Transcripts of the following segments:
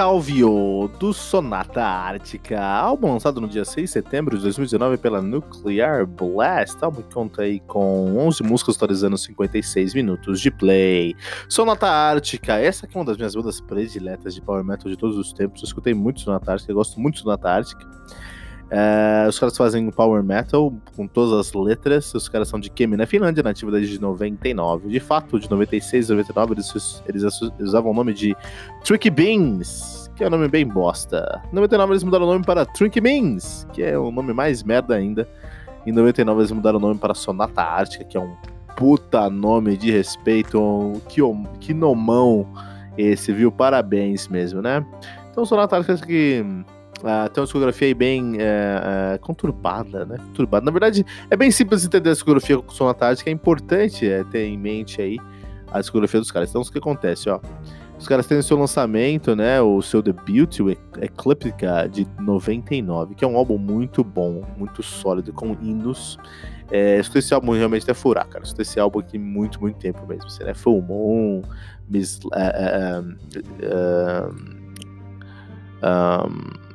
Salvio do Sonata Ártica, álbum lançado no dia 6 de setembro de 2019 pela Nuclear Blast. Álbum que conta aí com 11 músicas totalizando 56 minutos de play. Sonata Ártica, essa aqui é uma das minhas bandas prediletas de power metal de todos os tempos. Eu escutei muito Sonata Ártica, eu gosto muito de Sonata Ártica. É, os caras fazem power metal com todas as letras. Os caras são de Kemi, na Finlândia, nativa desde 99. De fato, de 96 e 99, eles, eles usavam o nome de Tricky Beans, que é um nome bem bosta. Em 99 eles mudaram o nome para Tricky Beans, que é um nome mais merda ainda. Em 99 eles mudaram o nome para Sonata Ártica, que é um puta nome de respeito. Que, que nomão esse, viu? Parabéns mesmo, né? Então, Sonata Ártica que Uh, tem uma discografia aí bem uh, uh, conturbada, né? Conturbada. Na verdade, é bem simples entender a discografia com Sonata Ártica, é importante é, ter em mente aí a discografia dos caras. Então, o que acontece, ó? Os caras têm o seu lançamento, né? O seu debut, o Ecliptica, de 99, que é um álbum muito bom, muito sólido, com hinos. É, escutei esse álbum realmente até furar, cara. Escutei esse álbum aqui muito, muito tempo mesmo. Você, né? Full Moon, Miss. Uh, um,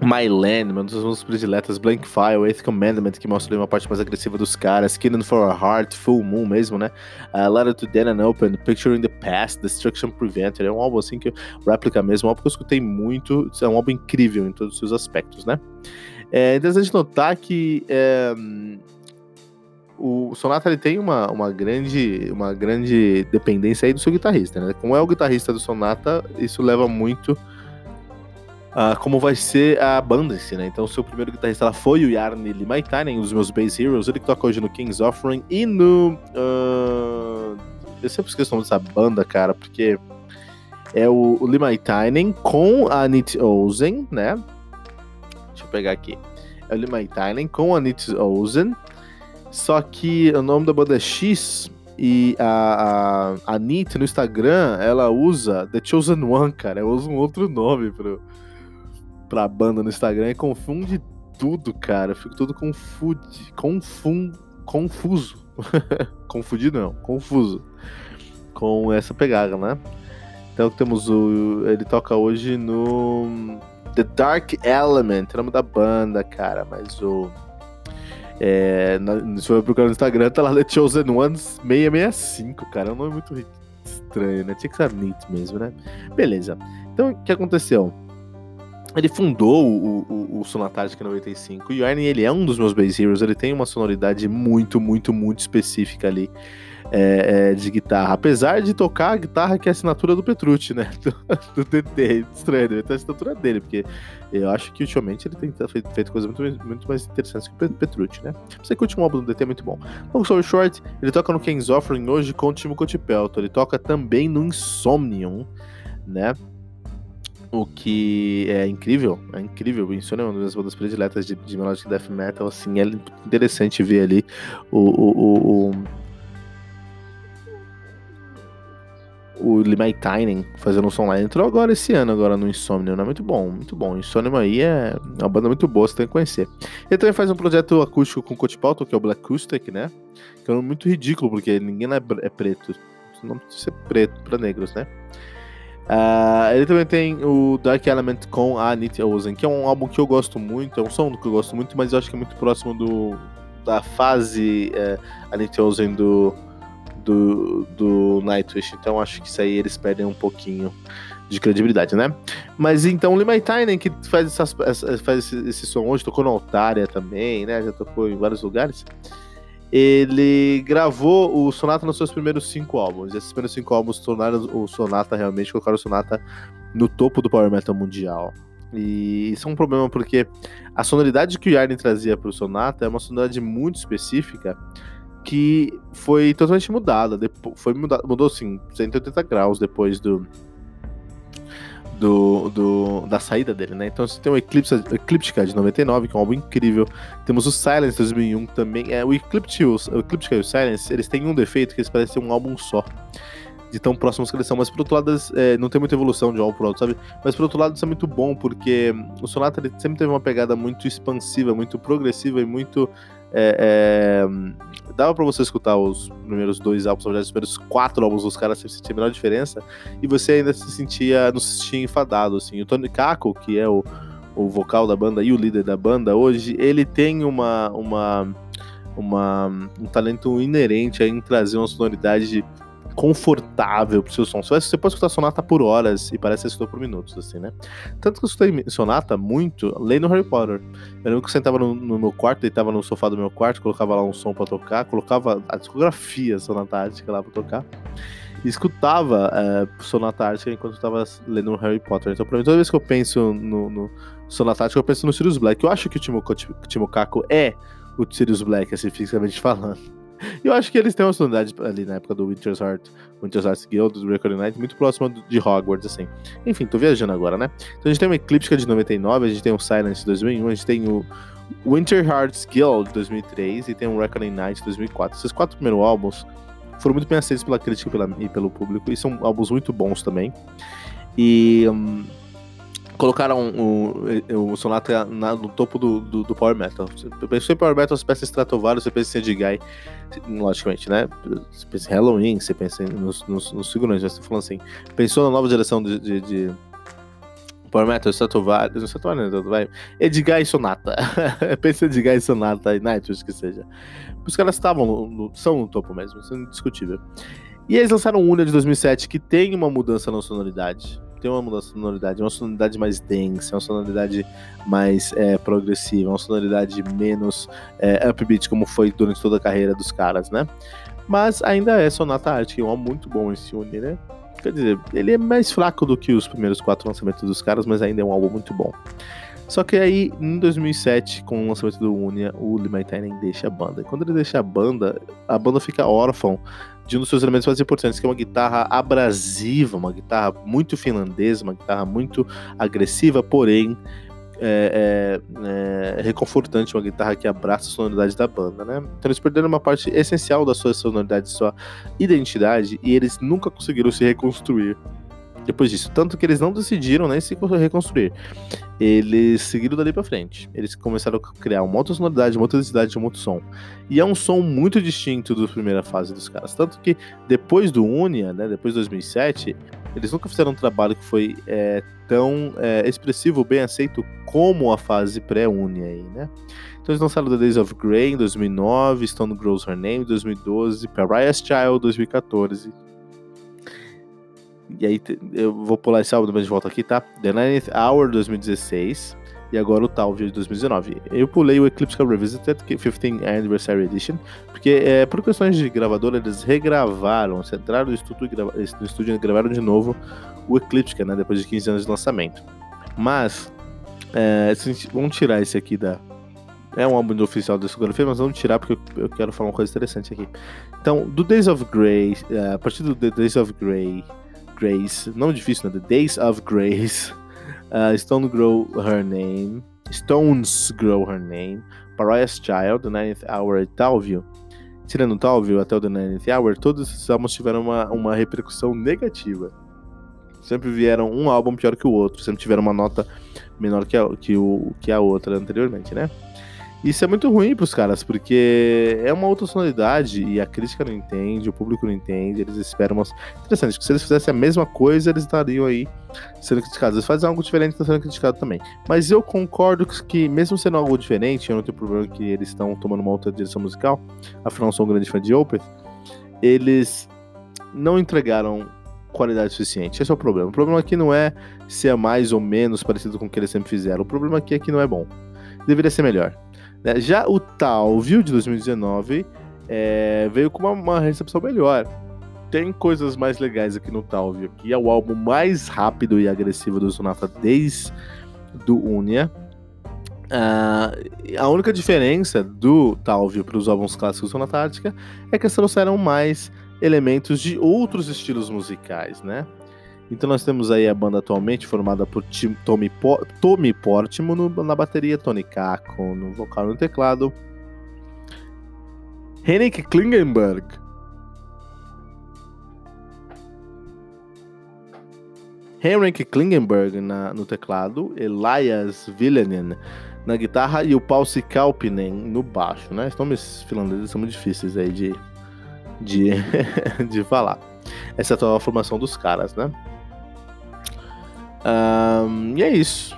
My Land, uma das músicas prediletas, Blank File, Eighth Commandment, que mostra uma parte mais agressiva dos caras, Killing for a Heart, Full Moon mesmo, né? Uh, Letter to Dead and Open, Picture in the Past, Destruction Preventer, é um álbum assim que réplica mesmo, um álbum que eu escutei muito, é um álbum incrível em todos os seus aspectos, né? É interessante notar que é, o Sonata ele tem uma, uma, grande, uma grande dependência aí do seu guitarrista, né? Como é o guitarrista do Sonata, isso leva muito uh, como vai ser a banda em si, né? Então, seu primeiro guitarrista lá foi o Yarni Limaitainen, um dos meus Bass Heroes. Ele que toca hoje no King's Offering e no. Uh, eu sempre esqueço o nome dessa banda, cara, porque é o, o Limaitainen com a Nit Ozen, né? Deixa eu pegar aqui. É o Limaitainen com a Nit Ozen. Só que o nome da banda é X e a, a, a Nit no Instagram, ela usa The Chosen One, cara. Ela usa um outro nome pro, pra banda no Instagram e confunde tudo, cara. Eu fico todo confude, confun, confuso. Confundido não, confuso. Com essa pegada, né? Então temos o. Ele toca hoje no. The Dark Element, é nome da banda, cara. Mas o. É, na, se for procurar no Instagram, tá lá The Chosen Ones 665, cara. É um nome muito estranho, né? Tinha que ser Neat mesmo, né? Beleza. Então, o que aconteceu? Ele fundou o, o, o Sonatática 95 e o Arne, ele é um dos meus bass heroes, ele tem uma sonoridade muito, muito, muito específica ali é, é, de guitarra. Apesar de tocar a guitarra que é a assinatura do Petrucci, né? Do, do DT, estranho, deve ter a assinatura dele, porque eu acho que ultimamente ele tem feito, feito coisas muito, muito mais interessantes que o Petrucci, né? Você que o último álbum do DT é muito bom. Long Story Short, ele toca no King's Offering hoje com o Timo Cotipelto, ele toca também no Insomnium, né? O que é incrível, é incrível. O Insomnia é uma das bandas prediletas de, de melodic death metal. Assim, é interessante ver ali o, o, o, o Tynen fazendo um som lá. Entrou agora esse ano, agora no Insomnium, né? Muito bom, muito bom. Insomnium aí é uma banda muito boa, você tem que conhecer. Ele também faz um projeto acústico com Coach Palto, que é o Black Acoustic, né? Que é muito ridículo, porque ninguém é, é preto. Não precisa ser preto para negros, né? Uh, ele também tem o Dark Element com a Anita Ozen, que é um álbum que eu gosto muito, é um som que eu gosto muito, mas eu acho que é muito próximo do, da fase uh, Anita Ozen do, do, do Nightwish, então acho que isso aí eles perdem um pouquinho de credibilidade, né? Mas então o Limay Tynen, que faz, essas, faz esse, esse, som hoje, tocou na Altária também, né? Já tocou em vários lugares ele gravou o Sonata nos seus primeiros cinco álbuns. Esses primeiros cinco álbuns tornaram o Sonata realmente, colocaram o Sonata no topo do Power Metal mundial. E isso é um problema porque a sonoridade que o Yarden trazia para o Sonata é uma sonoridade muito específica que foi totalmente mudada. Foi mudado, mudou assim, 180 graus depois do, do, do, da saída dele, né? Então você tem o Eclipse, Ecliptica de 99, que é um álbum incrível. Temos o Silence de 2001 também. É, o Eclipse, o, e o Silence, eles têm um defeito que eles parecem um álbum só. De tão próximos que eles são, mas por outro lado, é, não tem muita evolução de um álbum pro outro, sabe? Mas por outro lado, isso é muito bom, porque o Sonata sempre teve uma pegada muito expansiva, muito progressiva e muito é, é, dava para você escutar os primeiros dois álbuns, os primeiros quatro álbuns dos caras, você sentia a menor diferença, e você ainda se sentia, não se sentia enfadado, assim. O Tony Kako, que é o, o vocal da banda e o líder da banda hoje, ele tem uma, uma, uma um talento inerente em trazer uma sonoridade confortável pro seu som. Você pode escutar sonata por horas e parece que você escutou por minutos, assim, né? Tanto que eu escutei sonata muito lendo Harry Potter. Eu lembro que eu sentava no, no, meu quarto, deitava no sofá do meu quarto, colocava lá um som pra tocar, colocava a discografia sonata ártica lá pra tocar. E escutava é, sonata ártica enquanto eu tava lendo Harry Potter. Então, pra mim, toda vez que eu penso no, no sonata ártica, eu penso no Sirius Black. Eu acho que o Timo, Timo é o Sirius Black, assim, fisicamente falando. Eu acho que eles têm uma sonoridade ali na época do Winter's Heart, Winter's Heart Guild, do Recording Night, muito próxima de Hogwarts, assim. Enfim, tô viajando agora, né? Então a gente tem uma Eclipse de 99, a gente tem o Silence de 2001, a gente tem o Winter Hearts Guild de 2003 e tem o Recording Night de 2004. Esses quatro primeiros álbuns foram muito bem aceitos pela crítica e, pela, e pelo público, e são álbuns muito bons também. E. Um, colocaram o, o Sonata na, no topo do, do, do, Power Metal. Você pensou em Power Metal, você pensa em Stratovarius, você pensa em Guy, logicamente, né? Você pensa em Halloween, você pensa nos, nos, nos figurantes, tá falando assim. Pensou na nova geração de, de, de Power Metal, Stratovarius, Stratovarius, vai. Edgar e Sonata. pensa em Edgar e Sonata e Nightwish que seja. Os caras estavam no, no, são no topo mesmo, isso é indiscutível. E eles lançaram o Unia de 2007, que tem uma mudança na sonoridade tem uma mudança de sonoridade, uma sonoridade mais densa, uma sonoridade mais é, progressiva, uma sonoridade menos é, upbeat, como foi durante toda a carreira dos caras, né? Mas ainda é Sonata Art, que é um álbum muito bom esse Uni, né? Quer dizer, ele é mais fraco do que os primeiros quatro lançamentos dos caras, mas ainda é um álbum muito bom. Só que aí, em 2007, com o lançamento do Unia, o Limaitainen deixa a banda. E quando ele deixa a banda, a banda fica órfã de um dos seus elementos mais importantes, que é uma guitarra abrasiva, uma guitarra muito finlandesa, uma guitarra muito agressiva, porém é, é, é, reconfortante, uma guitarra que abraça a sonoridade da banda, né? Então eles perderam uma parte essencial da sua sonoridade, sua identidade, e eles nunca conseguiram se reconstruir depois disso. Tanto que eles não decidiram nem se reconstruir. Eles seguiram dali pra frente. Eles começaram a criar uma outra sonoridade, uma outra densidade, um outro som. E é um som muito distinto da primeira fase dos caras. Tanto que depois do Unia, né, depois de 2007, eles nunca fizeram um trabalho que foi é, tão é, expressivo, bem aceito como a fase pré-Unia aí, né? Então eles lançaram The Days of Grey em 2009, Stone Grows Her Name em 2012, Pariah's Child em 2014, e aí eu vou pular esse álbum de volta aqui, tá? The Ninth Hour 2016 e agora o Talvio de 2019. Eu pulei o Eclipse Revisited 15th Anniversary Edition, porque é, por questões de gravadora eles regravaram, entraram no estúdio, no estúdio gravaram de novo o Eclipse, né, depois de 15 anos de lançamento. Mas, é, vamos tirar esse aqui da... É um álbum oficial da discografia, mas vamos tirar porque eu, eu quero falar uma coisa interessante aqui. Então, do Days of Grey, é, a partir do Days of Grey Grace, não difícil, né? The Days of Grace, uh, Stone Grow Her Name, Stones Grow Her Name, Pariah's Child, The Ninth Hour e Talvio, tirando o Talville até o The Ninth Hour, todos esses álbuns tiveram uma, uma repercussão negativa. Sempre vieram um álbum pior que o outro, sempre tiveram uma nota menor que a, que o, que a outra anteriormente, né? Isso é muito ruim pros caras, porque é uma outra sonoridade e a crítica não entende, o público não entende, eles esperam umas... Interessante, que se eles fizessem a mesma coisa, eles estariam aí sendo criticados. Eles fazem algo diferente estão sendo criticados também. Mas eu concordo que, mesmo sendo algo diferente, eu não tenho problema que eles estão tomando uma outra direção musical, afinal eu sou um grande fã de Opeth, eles não entregaram qualidade suficiente. Esse é o problema. O problema aqui não é se é mais ou menos parecido com o que eles sempre fizeram. O problema aqui é que não é bom. Deveria ser melhor. Né? Já o Talvio de 2019 é, veio com uma, uma, recepção melhor. Tem coisas mais legais aqui no Talvio, que é o álbum mais rápido e agressivo do Sonata desde do Unia. Uh, a única diferença do Talvio para os álbuns clássicos do Sonata Ártica é que eles trouxeram mais elementos de outros estilos musicais, né? Então nós temos aí a banda atualmente formada por Tim, Tommy, po Tommy Portimo na bateria, Tony Kako no vocal e no teclado, Henrik Klingenberg Henrik Klingenberg na, no teclado, Elias Villanen na guitarra e o Pause Kalpinen no baixo, né? Os nomes finlandeses são muito difíceis aí de, de, de falar. Essa é a atual formação dos caras, né? Um, e é isso.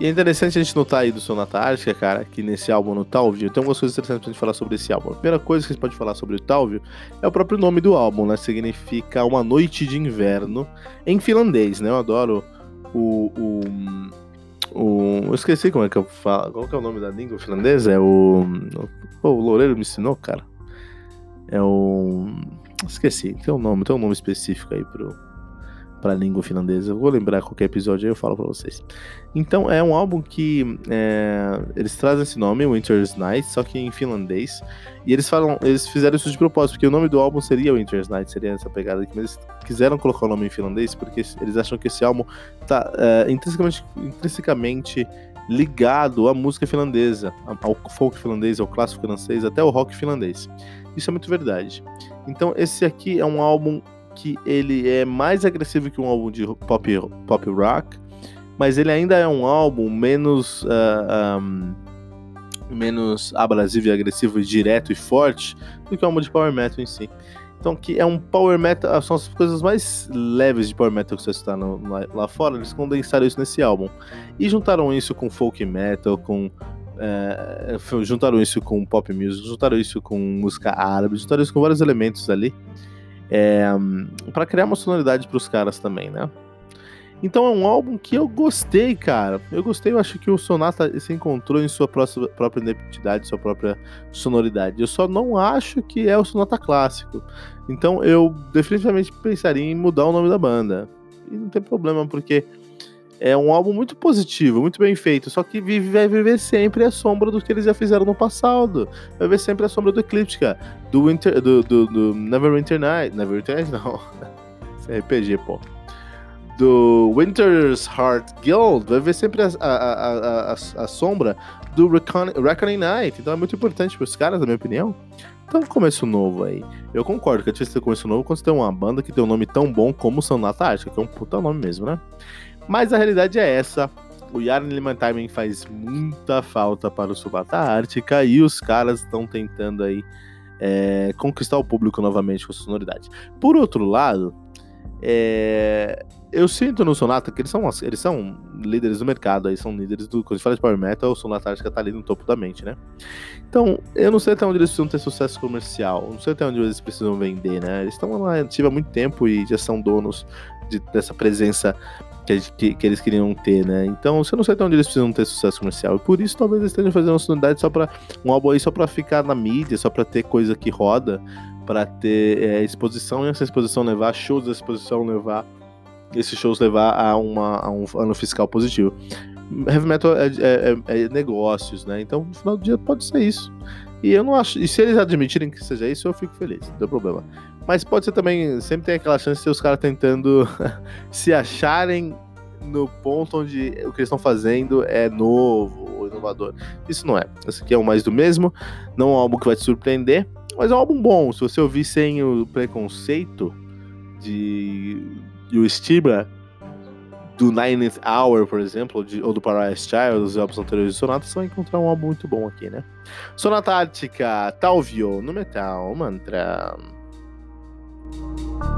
E é interessante a gente notar aí do Sonata Ártica, cara, que nesse álbum no Talvio, tem algumas coisas interessantes pra gente falar sobre esse álbum. A primeira coisa que a gente pode falar sobre o Talvio é o próprio nome do álbum, né? Significa uma noite de inverno em finlandês, né? Eu adoro o. o, o eu esqueci como é que eu falo. Qual que é o nome da língua finlandesa? É o. Pô, o Loureiro me ensinou, cara. É o. Esqueci, tem um nome, tem um nome específico aí pro, para a língua finlandesa. Eu vou lembrar qualquer episódio aí eu falo para vocês. Então é um álbum que é, eles trazem esse nome, Winter's Night, só que em finlandês. E eles falam, eles fizeram isso de propósito, porque o nome do álbum seria Winter's Night, seria essa pegada aqui, mas eles quiseram colocar o nome em finlandês porque eles acham que esse álbum tá é, intrinsecamente, intrinsecamente ligado à música finlandesa, ao folk finlandês, ao clássico francês, até ao rock finlandês. Isso é muito verdade. Então esse aqui é um álbum que ele é mais agressivo que um álbum de pop, pop rock, mas ele ainda é um álbum menos uh, ah, um, menos abrasivo e agressivo, direto e forte do que o álbum de power metal em si. Então, que é um power metal, são as coisas mais leves de power metal que você está no, lá, lá, fora, eles condensaram isso nesse álbum. E juntaram isso com folk metal, com. É, juntaram isso com pop music, juntaram isso com música árabe, juntaram isso com vários elementos ali é, para criar uma sonoridade para os caras também, né? Então é um álbum que eu gostei, cara. Eu gostei, eu acho que o Sonata se encontrou em sua própria identidade, sua própria sonoridade. Eu só não acho que é o Sonata clássico. Então eu definitivamente pensaria em mudar o nome da banda. E não tem problema, porque é um álbum muito positivo, muito bem feito, só que vive, vai viver sempre a sombra do que eles já fizeram no passado. Vai viver sempre a sombra do Ecliptica, do Winter, do, do, do Neverwinter Night, Neverwinter Night não, Esse é RPG, pô. Do Winter's Heart Guild, vai ver sempre a, a, a, a, sombra do Reckoning Night. Então é muito importante para os caras, na minha opinião. Então, começo novo aí. Eu concordo que é difícil ter começo novo quando você tem uma banda que tem um nome tão bom como Sonata Ártica, que é um puta nome mesmo, né? Mas a realidade é essa. O Yarn Timing faz muita falta para o Subata Ártica e os caras estão tentando aí é, conquistar o público novamente com sonoridade. Por outro lado, é, eu sinto no Sonata que eles são, eles são líderes do mercado, aí são líderes do. Quando a gente fala de Power Metal, o Sonata Ártica tá ali no topo da mente, né? Então, eu não sei até onde eles precisam ter sucesso comercial, não sei até onde eles precisam vender, né? Eles estão lá ativa há muito tempo e já são donos de, dessa presença que, que, que, eles queriam ter, né? Então, você não sei até onde eles precisam ter sucesso comercial. E por isso, talvez eles estejam fazendo uma sonoridade só pra. Um álbum aí só pra ficar na mídia, só pra ter coisa que roda, pra ter é, exposição e essa exposição levar, shows da exposição levar. Esses shows levar a, uma, a um ano fiscal positivo. Heavy metal é, é, é, é negócios, né? Então, no final do dia, pode ser isso. E eu não acho. E se eles admitirem que seja isso, eu fico feliz, não tem problema. Mas pode ser também, sempre tem aquela chance de os caras tentando se acharem no ponto onde o que eles estão fazendo é novo, inovador. Isso não é. Esse aqui é o mais do mesmo. Não é um álbum que vai te surpreender, mas é um álbum bom. Se você ouvir sem o preconceito de e o Stiba do Ninth Hour, por exemplo, de, ou do Paradise Child, os álbuns anteriores de Sonata, você vai encontrar um álbum muito bom aqui, né? Sonata Ártica, Talvio, no Metal Mantra. Música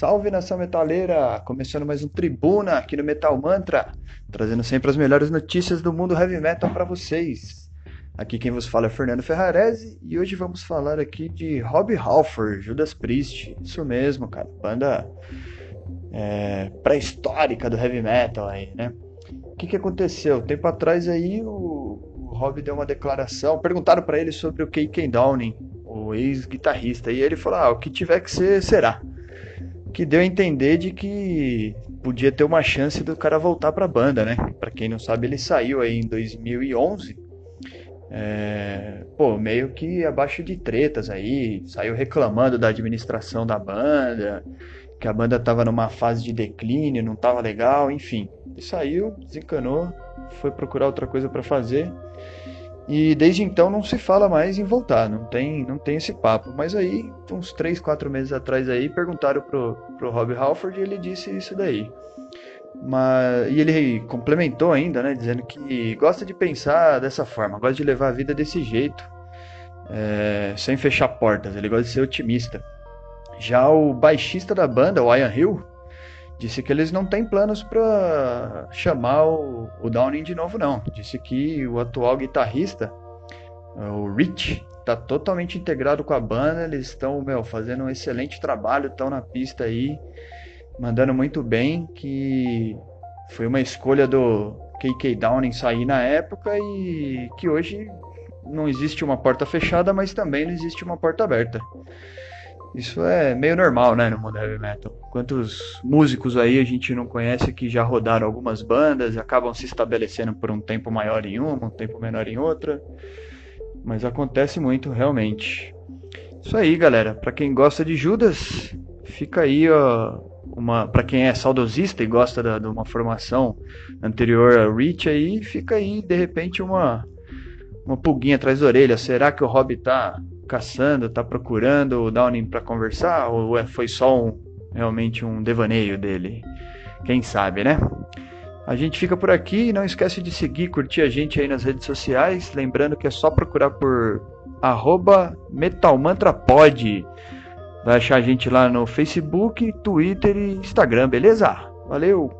Salve nação metaleira! Começando mais um Tribuna aqui no Metal Mantra, trazendo sempre as melhores notícias do mundo heavy metal para vocês. Aqui quem vos fala é Fernando Ferrarese e hoje vamos falar aqui de Rob Halford, Judas Priest. Isso mesmo, cara, banda é, pré-histórica do heavy metal aí, né? O que, que aconteceu? Tempo atrás aí o, o Rob deu uma declaração, perguntaram para ele sobre o K.K. Downing, o ex-guitarrista, e ele falou: ah, o que tiver que ser, será que deu a entender de que podia ter uma chance do cara voltar para a banda, né? Para quem não sabe, ele saiu aí em 2011, é, pô, meio que abaixo de tretas aí, saiu reclamando da administração da banda, que a banda tava numa fase de declínio, não tava legal, enfim. Ele saiu, desencanou, foi procurar outra coisa para fazer e desde então não se fala mais em voltar, não tem, não tem esse papo. Mas aí, uns 3, 4 meses atrás aí, perguntaram pro, pro Rob Halford e ele disse isso daí. Mas, e ele complementou ainda, né, dizendo que gosta de pensar dessa forma, gosta de levar a vida desse jeito, é, sem fechar portas, ele gosta de ser otimista. Já o baixista da banda, o Ian Hill, disse que eles não têm planos para chamar o, o Downing de novo, não. Disse que o atual guitarrista, o Rich, está totalmente integrado com a banda. Eles estão, fazendo um excelente trabalho, estão na pista aí, mandando muito bem. Que foi uma escolha do KK Downing sair na época e que hoje não existe uma porta fechada, mas também não existe uma porta aberta. Isso é meio normal, né, no mundo heavy metal. Quantos músicos aí a gente não conhece que já rodaram algumas bandas acabam se estabelecendo por um tempo maior em uma, um tempo menor em outra. Mas acontece muito, realmente. Isso aí, galera. Para quem gosta de Judas, fica aí, ó, uma para quem é saudosista e gosta da, de uma formação anterior a Reach aí, fica aí de repente uma uma pulguinha atrás da orelha. Será que o Rob tá caçando, tá procurando o Downing para conversar ou é, foi só um, realmente um devaneio dele? Quem sabe, né? A gente fica por aqui, não esquece de seguir, curtir a gente aí nas redes sociais, lembrando que é só procurar por metalmantrapod. Vai achar a gente lá no Facebook, Twitter e Instagram, beleza? Valeu!